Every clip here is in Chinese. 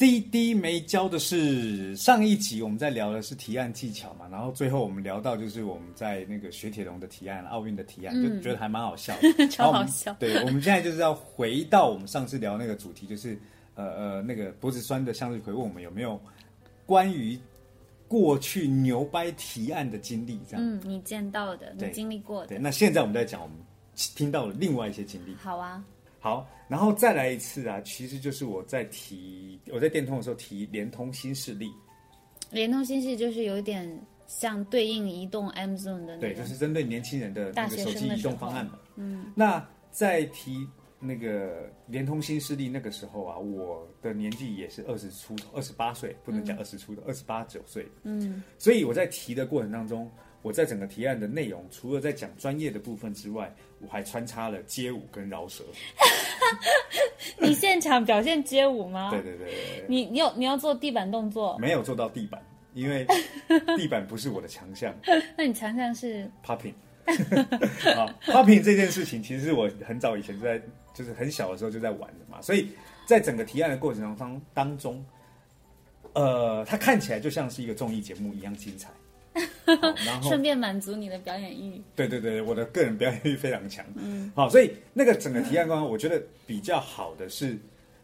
CD 没教的是上一集我们在聊的是提案技巧嘛，然后最后我们聊到就是我们在那个雪铁龙的提案、奥运的提案，就觉得还蛮好笑的，嗯超好笑。对，我们现在就是要回到我们上次聊那个主题，就是呃呃那个脖子酸的向日葵问我们有没有关于过去牛掰提案的经历，这样。嗯，你见到的，你经历过对，的，那现在我们在讲我们听到了另外一些经历。好啊，好，然后再来一次啊，其实就是我在提我在电通的时候提联通新势力，联通新势力就是有一点像对应移动 M Zone 的那对，就是针对年轻人的那个手机移动方案嘛。嗯，那在提那个联通新势力那个时候啊，我的年纪也是二十出头，二十八岁，不能讲二十出头，二十八九岁。嗯，所以我在提的过程当中，我在整个提案的内容，除了在讲专业的部分之外，我还穿插了街舞跟饶舌。你现场表现街舞吗？对对对。你你有你要做地板动作，没有做到地板，因为 地板不是我的强项那你强项是，popping。好，popping 这件事情，其实是我很早以前就在，就是很小的时候就在玩的嘛，所以在整个提案的过程当当中，呃，它看起来就像是一个综艺节目一样精彩。好 然后顺便满足你的表演欲。对对对，我的个人表演欲非常强。嗯，好，所以那个整个提案官，我觉得比较好的是，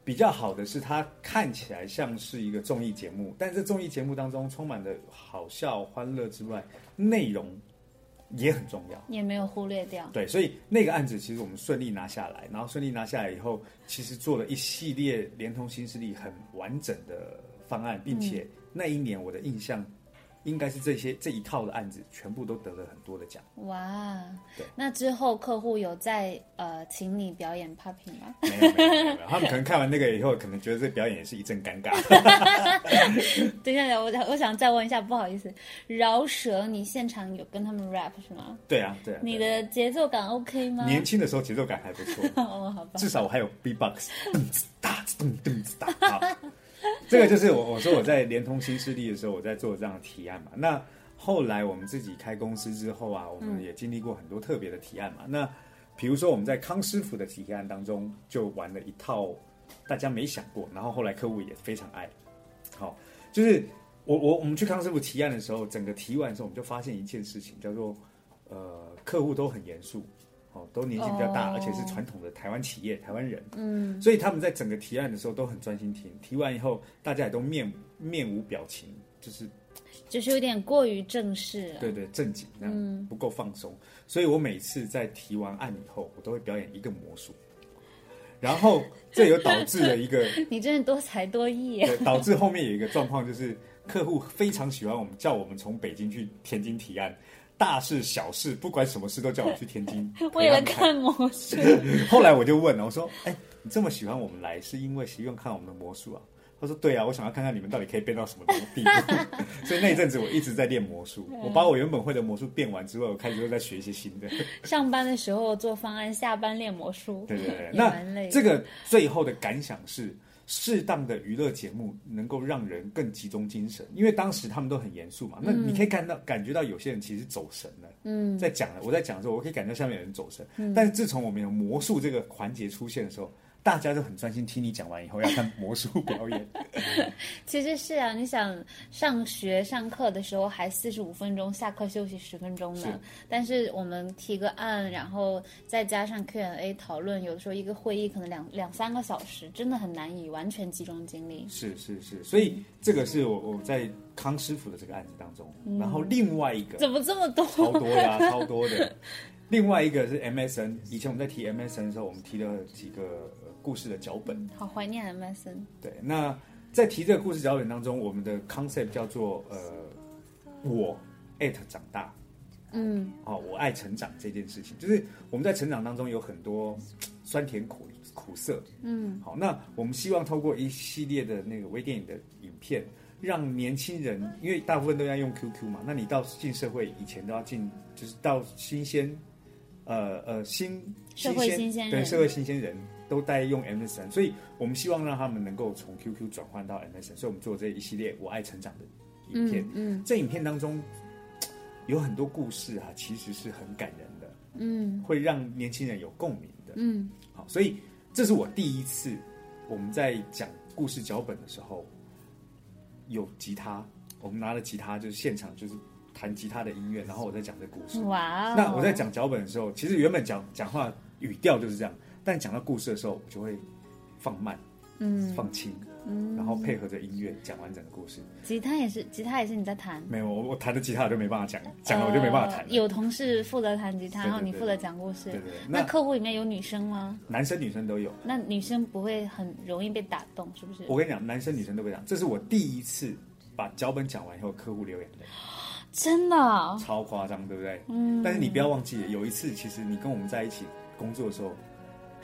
比较好的是它看起来像是一个综艺节目，但是综艺节目当中充满了好笑、欢乐之外，内容也很重要。也没有忽略掉，对，所以那个案子其实我们顺利拿下来，然后顺利拿下来以后，其实做了一系列联通新势力很完整的方案，并且那一年我的印象应该是这些这一套的案子全部都得了很多的奖。哇对！那之后客户有在呃请你表演 popping 吗？没有没有没有，他们可能看完那个以后，可能觉得这表演也是一阵尴尬。等一下，我我想再问一下，不好意思，饶舌你现场有跟他们 rap 是吗？对啊，对啊。你的节奏感 OK 吗？年轻的时候节奏感还不错，哦，好吧，至少我还有 B-box，噔子哒子噔噔子哒。好，这个就是我我说我在联通新势力的时候，我在做这样的提案嘛。那后来我们自己开公司之后啊，我们也经历过很多特别的提案嘛。那比如说我们在康师傅的提案当中，就玩了一套大家没想过，然后后来客户也非常爱。好，就是我我我们去康师傅提案的时候，整个提完的时候，我们就发现一件事情，叫做呃，客户都很严肃，哦，都年纪比较大，哦而且是传统的台湾企业、台湾人，嗯，所以他们在整个提案的时候都很专心听。提完以后，大家也都面面无表情，就是就是有点过于正式了。对对正经，那样嗯不够放松。所以我每次在提完案以后，我都会表演一个魔术，然后这有导致了一个。你真是多才多艺啊。对，导致后面有一个状况，就是客户非常喜欢我们，叫我们从北京去天津提案，大事小事，不管什么事都叫我去天津 为了看魔术，后来我就问了，我说：“哎、你这么喜欢我们来，是因为希望看我们的魔术啊？”他说：“对啊，我想要看看你们到底可以变到什么地步。”所以那一阵子我一直在练魔术，我把我原本会的魔术变完之后，我开始又在学一些新的。上班的时候做方案，下班练魔术，对对对，那。这个最后的感想是，适当的娱乐节目能够让人更集中精神，因为当时他们都很严肃嘛。那你可以看到、感觉到有些人其实走神了。嗯，在讲了，我在讲的时候，我可以感觉到下面有人走神。但是自从我们有魔术这个环节出现的时候，大家都很专心听你讲完以后要看魔术表演。其实是啊，你想上学上课的时候还四十五分钟，下课休息十分钟是呢。但是我们提个案，然后再加上 Q&A 讨论，有的时候一个会议可能两两三个小时，真的很难以完全集中精力。是是是，所以这个是我我在康师傅的这个案子当中，然后另外一个怎么这么多？超多的、啊，超多的。另外一个是 MSN，以前我们在提 MSN 的时候，我们提了几个呃故事的脚本。好怀念 MSN。对，那在提这个故事脚本当中，我们的 concept 叫做呃，我 at 长大。嗯，哦，我爱成长这件事情，就是我们在成长当中有很多酸甜苦苦涩。嗯，好，那我们希望透过一系列的那个微电影的影片，让年轻人，因为大部分都要用 QQ 嘛，那你到进社会以前都要进，就是到新鲜，呃呃新社会新鲜人对社会新鲜人都在用 MSN，所以我们希望让他们能够从 QQ 转换到 MSN，所以我们做这一系列我爱成长的影片。嗯这影片当中 有很多故事啊，其实是很感人的，嗯会让年轻人有共鸣的。嗯好，所以这是我第一次我们在讲故事脚本的时候有吉他，我们拿了吉他就是现场就是弹吉他的音乐，然后我在讲这故事。嗯，哇哦！那我在讲脚本的时候，其实原本讲讲话语调就是这样，但讲到故事的时候，我就会放慢、嗯放轻，嗯，然后配合着音乐讲完整的故事。吉他也是，吉他也是你在弹。没有，我我弹的吉他我就没办法讲，讲了我就没办法弹。呃有同事负责弹吉他，然后你负责讲故事。对对对，那那客户里面有女生吗？男生女生都有。那女生不会很容易被打动，是不是？我跟你讲，男生女生都会讲，这是我第一次把脚本讲完以后，客户流眼泪，真的哦，超夸张，对不对？嗯。但是你不要忘记，有一次其实你跟我们在一起工作的时候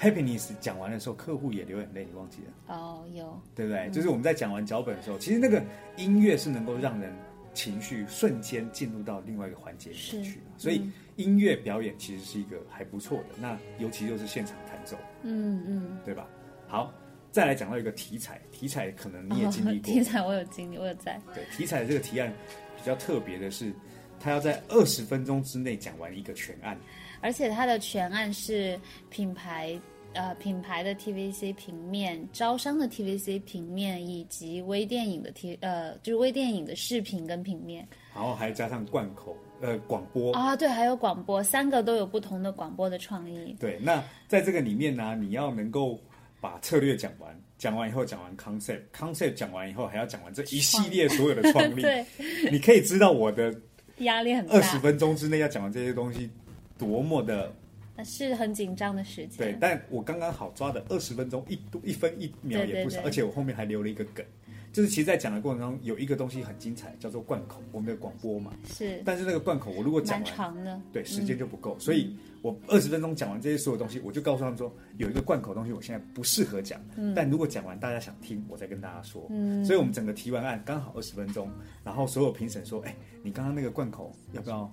，happiness 讲完的时候，客户也流眼泪，你忘记了，哦，有，对不对？嗯就是我们在讲完脚本的时候，其实那个音乐是能够让人情绪瞬间进入到另外一个环节里面去的，所以音乐表演其实是一个还不错的。那尤其又是现场弹奏，嗯嗯。对吧？好，再来讲到一个题材，题材可能你也经历哦、过，题材我有经历，我有在。对，题材的这个提案比较特别的是，他要在二十分钟之内讲完一个全案。而且它的全案是品牌。呃，品牌的 TVC 平面、招商的 TVC 平面，以及微电影的 T 呃，就是微电影的视频跟平面然后还加上贯口呃广播。啊，对，还有广播，三个都有不同的广播的创意。对，那在这个里面呢，你要能够把策略讲完，讲完以后讲完 concept，concept 讲完以后还要讲完这一系列所有的创意。对，你可以知道我的 压力很大，二十分钟之内要讲完这些东西多么的是很紧张的时间。对，但我刚刚好抓的二十分钟一一分一秒也不少，对对对而且我后面还留了一个梗，就是其实，在讲的过程中有一个东西很精彩，叫做贯口，我们的广播嘛。是但是那个贯口，我如果讲完，长的。对，时间就不够，所以我二十分钟讲完这些所有东西，我就告诉他们说，有一个贯口东西，我现在不适合讲，但如果讲完大家想听，我再跟大家说。嗯所以我们整个提完案刚好二十分钟，然后所有评审说，哎，你刚刚那个贯口要不要？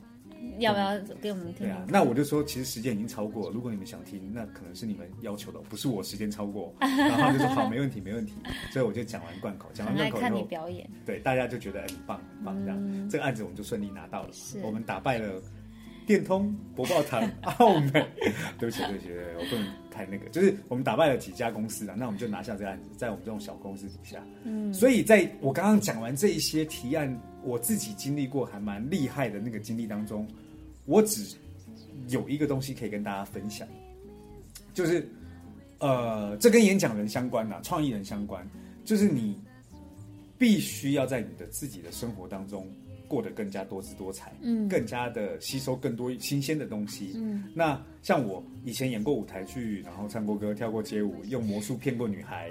要不要给我们听对啊，那我就说，其实时间已经超过，如果你们想听，那可能是你们要求的，不是我时间超过。然后他就说好，没问题，没问题。所以我就讲完贯口，讲完贯口以后，表演。对大家就觉得哎很棒很棒，这样、这个案子我们就顺利拿到了。我们打败了电通、博报堂、澳美。对不起，对不起，对不起我不能太那个，就是我们打败了几家公司啊，那我们就拿下这个案子，在我们这种小公司底下。嗯，所以在我刚刚讲完这一些提案，我自己经历过还蛮厉害的那个经历当中，我只有一个东西可以跟大家分享，就是呃，这跟演讲人相关呐、创意人相关，就是你必须要在你的自己的生活当中过得更加多姿多彩，嗯更加的吸收更多新鲜的东西。嗯，那像我以前演过舞台剧，然后唱过歌、跳过街舞，用魔术骗过女孩，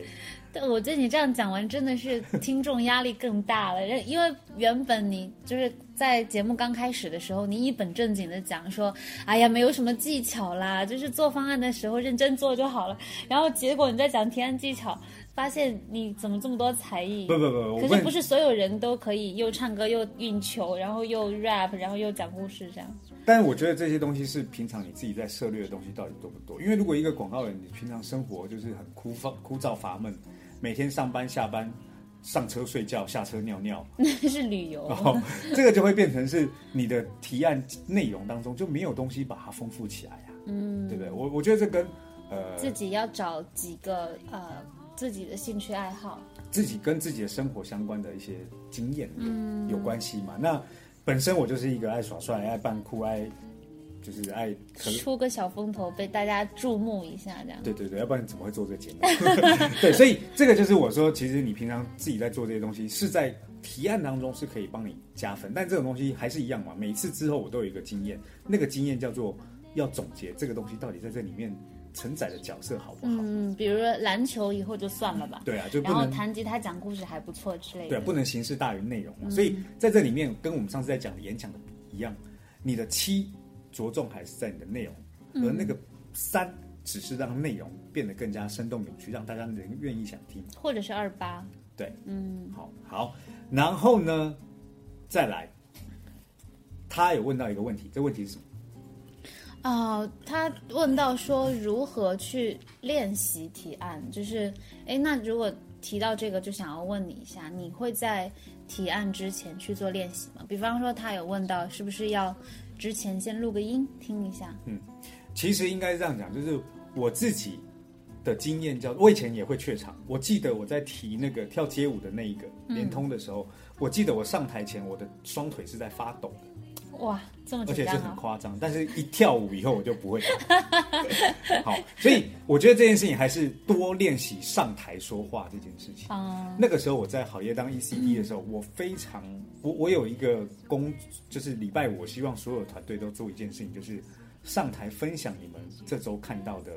但我觉得你这样讲完，真的是听众压力更大了，因为原本你就是在节目刚开始的时候，你一本正经的讲说，哎呀，没有什么技巧啦，就是做方案的时候认真做就好了。然后结果你在讲提案技巧，发现你怎么这么多才艺？不不不，可是不是所有人都可以又唱歌又运球，然后又 rap，然后又讲故事这样。但是我觉得这些东西是平常你自己在涉猎的东西到底多不多？因为如果一个广告人，你平常生活就是很枯燥、枯燥乏闷，每天上班下班、上车睡觉、下车尿尿，那是旅游然，后这个就会变成是你的提案内容当中就没有东西把它丰富起来呀、嗯，对不对？我我觉得这跟呃自己要找几个呃自己的兴趣爱好。自己跟自己的生活相关的一些经验有、嗯有关系嘛。那本身我就是一个爱耍帅、爱扮酷、爱就是爱出个小风头，被大家注目一下，这样。对对对，要不然你怎么会做这个节目？对，所以这个就是我说，其实你平常自己在做这些东西，是在提案当中是可以帮你加分，但这种东西还是一样嘛。每次之后我都有一个经验，那个经验叫做要总结这个东西到底在这里面承载的角色好不好？嗯，比如说篮球以后就算了吧，对啊，就不然后能弹吉他讲故事还不错之类的。对啊，不能形式大于内容嗯。所以在这里面，跟我们上次在讲的演讲的一样，你的七着重还是在你的内容，嗯而那个三只是让内容变得更加生动有趣，让大家能愿意想听。或者是二八，对，嗯，好好，然后呢，再来，他有问到一个问题，这问题是什么？哦，他问到说如何去练习提案，就是，哎，那如果提到这个，就想要问你一下，你会在提案之前去做练习吗？比方说，他有问到是不是要之前先录个音听一下？嗯其实应该是这样讲，就是我自己的经验叫，我以前也会怯场。我记得我在提那个跳街舞的那一个联通的时候，我记得我上台前我的双腿是在发抖的。哇，这么而且是！很夸张，但是一跳舞以后我就不会了。好，所以我觉得这件事情还是多练习上台说话这件事情。嗯那个时候我在好业当 ECD 的时候，我非常我我有一个工，就是礼拜五，我希望所有团队都做一件事情，就是上台分享你们这周看到的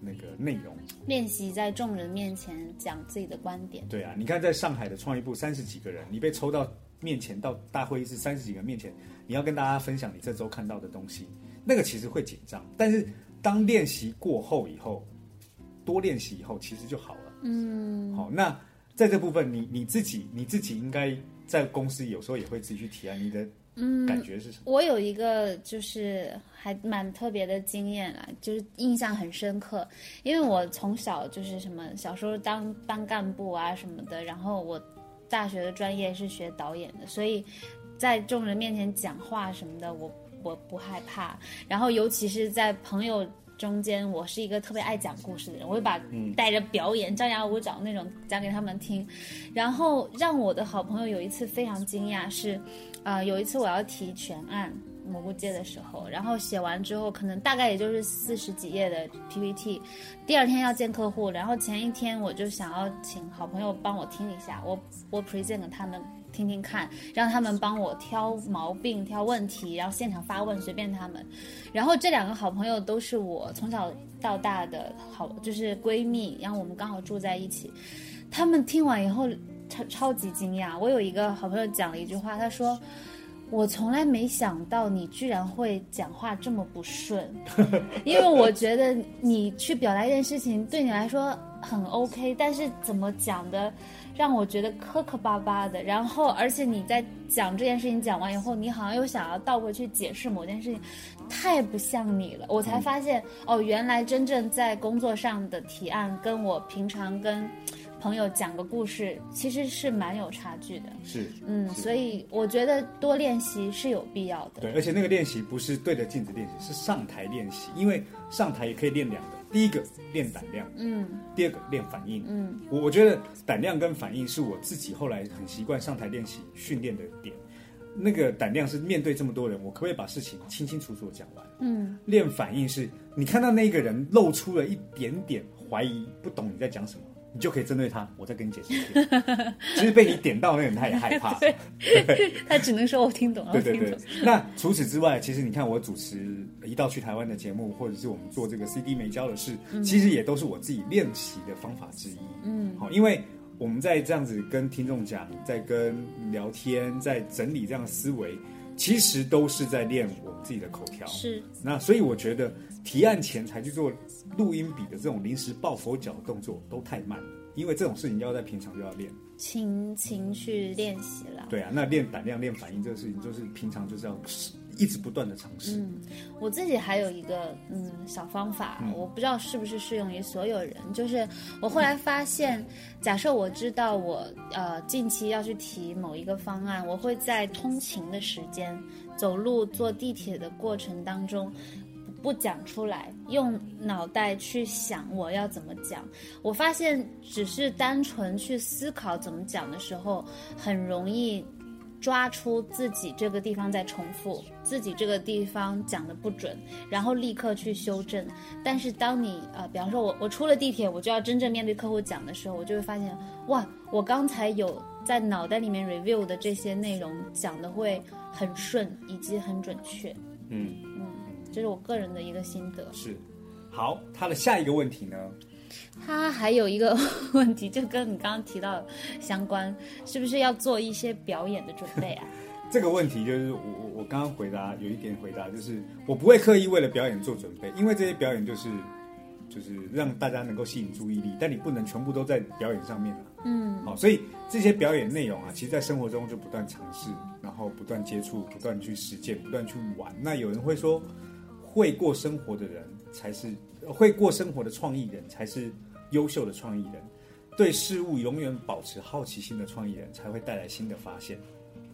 那个内容。练习在众人面前讲自己的观点。对啊，你看在上海的创意部三十几个人，你被抽到面前到大会议室三十几个人面前，你要跟大家分享你这周看到的东西，那个其实会紧张，但是当练习过后以后，多练习以后，其实就好了。嗯，好，那在这部分你你自己你自己应该在公司有时候也会自己去提案，你的感觉是什么？我有一个就是还蛮特别的经验啦，就是印象很深刻，因为我从小就是什么小时候当当干部啊什么的，然后我大学的专业是学导演的，所以在众人面前讲话什么的，我我不害怕，然后尤其是在朋友。中间，我是一个特别爱讲故事的人，我会把带着表演、张牙舞爪那种讲给他们听，然后让我的好朋友有一次非常惊讶是，啊，有一次我要提全案蘑菇街的时候，然后写完之后，可能大概也就是四十几页的 PPT，第二天要见客户，然后前一天我就想要请好朋友帮我听一下，我我 present 给他们听听看，让他们帮我挑毛病、挑问题，然后现场发问，随便他们。然后这两个好朋友都是我从小到大的好，就是闺蜜，然后我们刚好住在一起。他们听完以后超超级惊讶。我有一个好朋友讲了一句话，他说：“我从来没想到你居然会讲话这么不顺，因为我觉得你去表达一件事情对你来说很 OK，但是怎么讲的让我觉得磕磕巴巴的。然后，而且你在讲这件事情讲完以后，你好像又想要倒回去解释某件事情，太不像你了。我才发现哦，原来真正在工作上的提案，跟我平常跟朋友讲个故事，其实是蛮有差距的。是，嗯，所以我觉得多练习是有必要的。对，而且那个练习不是对着镜子练习，是上台练习，因为上台也可以练两个，第一个练胆量，嗯第二个练反应。嗯我我觉得胆量跟反应是我自己后来很习惯上台练习训练的点。那个胆量是面对这么多人，我可不可以把事情清清楚楚讲完？嗯练反应是你看到那个人露出了一点点怀疑，不懂你在讲什么，你就可以针对他，我再跟你解释一遍。其实被你点到那个人，他也害怕。他只能说我听懂了，对对对。那除此之外，其实你看我主持一道去台湾的节目，或者是我们做这个 CD 没教的事，其实也都是我自己练习的方法之一。嗯好，因为我们在这样子跟听众讲，在跟聊天，在整理这样的思维，其实都是在练我们自己的口条。是，那所以我觉得提案前才去做录音笔的这种临时抱佛脚的动作都太慢了，因为这种事情要在平常就要练。勤勤去练习了。对啊，那练胆量、练反应这个事情，就是平常就是要一直不断的尝试。嗯，我自己还有一个嗯小方法，嗯我不知道是不是适用于所有人。就是我后来发现，假设我知道我呃近期要去提某一个方案，我会在通勤的时间、走路、坐地铁的过程当中。不讲出来，用脑袋去想我要怎么讲。我发现，只是单纯去思考怎么讲的时候，很容易抓出自己这个地方在重复，自己这个地方讲的不准，然后立刻去修正。但是当你呃，比方说我我出了地铁，我就要真正面对客户讲的时候，我就会发现，哇，我刚才有在脑袋里面 review 的这些内容讲的会很顺，以及很准确。嗯，嗯，这是我个人的一个心得。是。好，他的下一个问题呢？他还有一个 问题，就跟你刚刚提到相关，是不是要做一些表演的准备啊？这个问题就是我我我刚刚回答有一点回答，就是我不会刻意为了表演做准备，因为这些表演就是就是让大家能够吸引注意力，但你不能全部都在表演上面啊。嗯，好，所以这些表演内容啊，其实在生活中就不断尝试，然后不断接触，不断去实践，不断去玩。那有人会说，会过生活的人才是会过生活的创意人，才是优秀的创意人。对事物永远保持好奇心的创意人才会带来新的发现。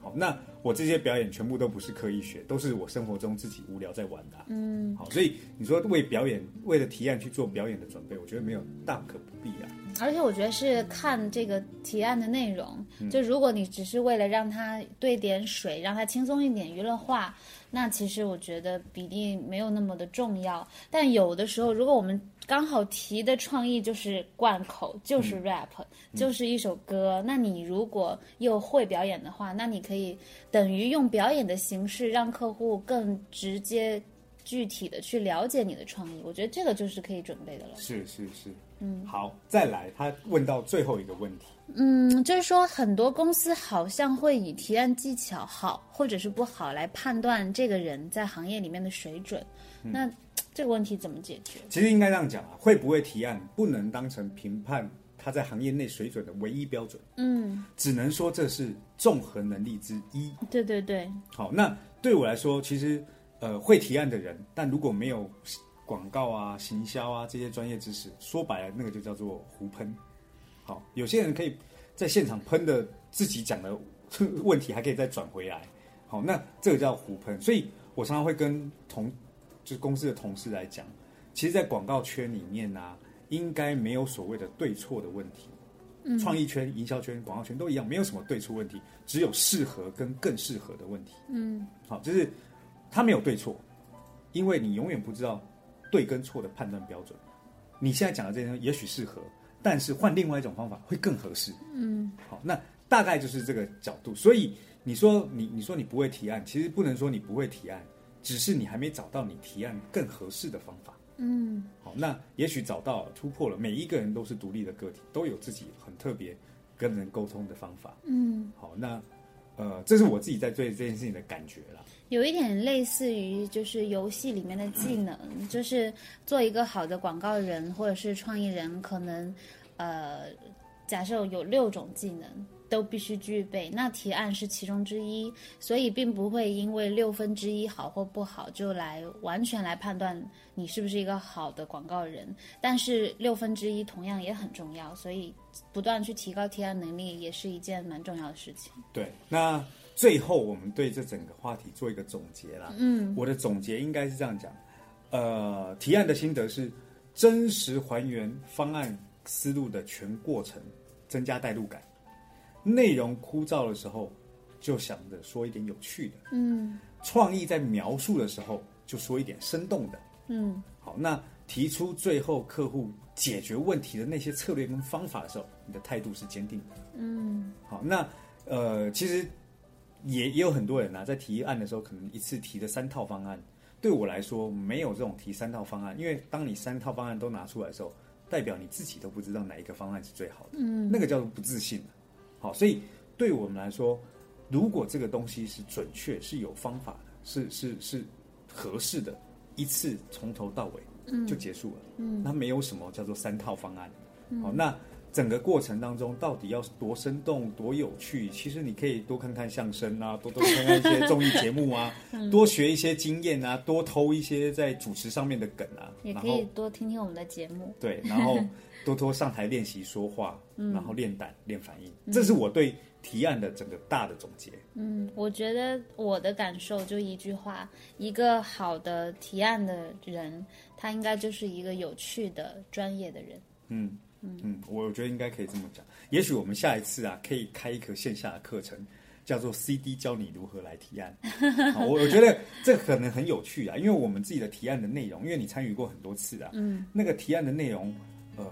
好，那我这些表演全部都不是刻意学，都是我生活中自己无聊在玩的啊、嗯，好，所以你说为表演为了提案去做表演的准备，我觉得没有大可不必啊。而且我觉得是看这个提案的内容，就如果你只是为了让它兑点水，让它轻松一点、娱乐化，那其实我觉得比例没有那么的重要。但有的时候，如果我们刚好提的创意就是贯口，就是 rap，、就是一首歌，那你如果又会表演的话，那你可以等于用表演的形式让客户更直接、具体的去了解你的创意。我觉得这个就是可以准备的了。是是是，嗯，好，再来，他问到最后一个问题，嗯，就是说很多公司好像会以提案技巧好或者是不好来判断这个人在行业里面的水准。那这个问题怎么解决？其实应该这样讲啊，会不会提案不能当成评判他在行业内水准的唯一标准，嗯，只能说这是综合能力之一。对对对，好，那对我来说，其实呃会提案的人，但如果没有广告啊、行销啊这些专业知识，说白了那个就叫做胡喷。好，有些人可以在现场喷的自己讲的问题，还可以再转回来。好，那这个叫胡喷。所以我常常会跟同就是公司的同事来讲，其实，在广告圈里面啊，应该没有所谓的对错的问题。创意圈、营销圈、广告圈都一样，没有什么对错问题，只有适合跟更适合的问题。嗯，好，就是它没有对错，因为你永远不知道对跟错的判断标准。你现在讲的这些也许适合，但是换另外一种方法会更合适。嗯，好，那大概就是这个角度。所以你说你你说你不会提案，其实不能说你不会提案，只是你还没找到你提案更合适的方法。嗯，好，那也许找到突破了，每一个人都是独立的个体，都有自己很特别跟人沟通的方法。嗯，好，那呃，这是我自己在对这件事情的感觉啦。有一点类似于就是游戏里面的技能，就是做一个好的广告人或者是创意人，可能呃，假设有六种技能。都必须具备，那提案是其中之一，所以并不会因为六分之一好或不好就来完全来判断你是不是一个好的广告人。但是六分之一同样也很重要，所以不断去提高提案能力也是一件蛮重要的事情。对，那最后我们对这整个话题做一个总结啦。嗯，我的总结应该是这样讲，呃，提案的心得是真实还原方案思路的全过程，增加代入感。内容枯燥的时候，就想着说一点有趣的。嗯创意在描述的时候，就说一点生动的。嗯好，那提出最后客户解决问题的那些策略跟方法的时候，你的态度是坚定的。嗯好，那呃，其实也也有很多人啊，在提案的时候，可能一次提的三套方案。对我来说，没有这种提三套方案，因为当你三套方案都拿出来的时候，代表你自己都不知道哪一个方案是最好的，嗯那个叫做不自信。好，所以对我们来说，如果这个东西是准确、是有方法的、是是是合适的，一次从头到尾就结束了。嗯那没有什么叫做三套方案。好，那整个过程当中到底要多生动、多有趣？其实你可以多看看相声啊，多多看看一些综艺节目啊，嗯多学一些经验啊，多偷一些在主持上面的梗啊，也可以多听听我们的节目。对，然后多多上台练习说话，嗯然后练胆、练反应。这是我对提案的整个大的总结。嗯，我觉得我的感受就一句话：一个好的提案的人，他应该就是一个有趣的、专业的人。嗯嗯，我觉得应该可以这么讲。也许我们下一次啊，可以开一个线下的课程，叫做 CD 教你如何来提案。好我我觉得这可能很有趣啊，因为我们自己的提案的内容，因为你参与过很多次啊，嗯那个提案的内容，呃，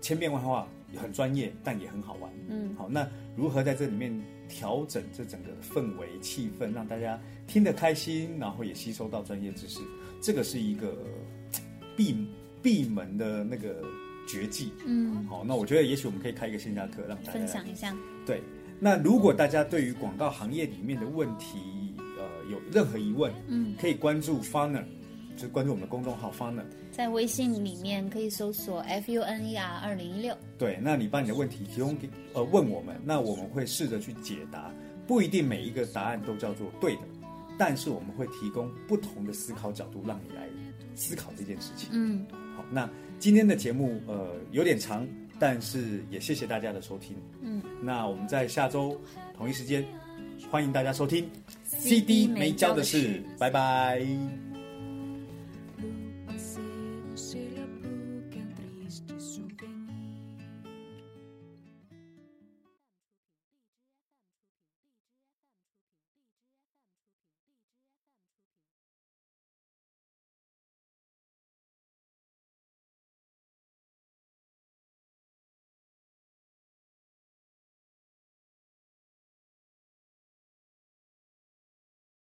千变万化，很专业，但也很好玩。嗯好，那如何在这里面调整这整个氛围气氛，让大家听得开心，然后也吸收到专业知识，这个是一个呃 闭闭门的那个绝技。嗯，好，那我觉得也许我们可以开一个线下课，让大家分享一下。对，那如果大家对于广告行业里面的问题，呃，有任何疑问，嗯，可以关注 Funer，就是关注我们的公众号 Funer，在微信里面可以搜索 F U N E R 二零一六。对，那你把你的问题提供给呃问我们，那我们会试着去解答，不一定每一个答案都叫做对的，但是我们会提供不同的思考角度，让你来思考这件事情。嗯，好，那今天的节目呃有点长，但是也谢谢大家的收听。嗯，那我们在下周同一时间，欢迎大家收听 CD 没教的事，拜拜。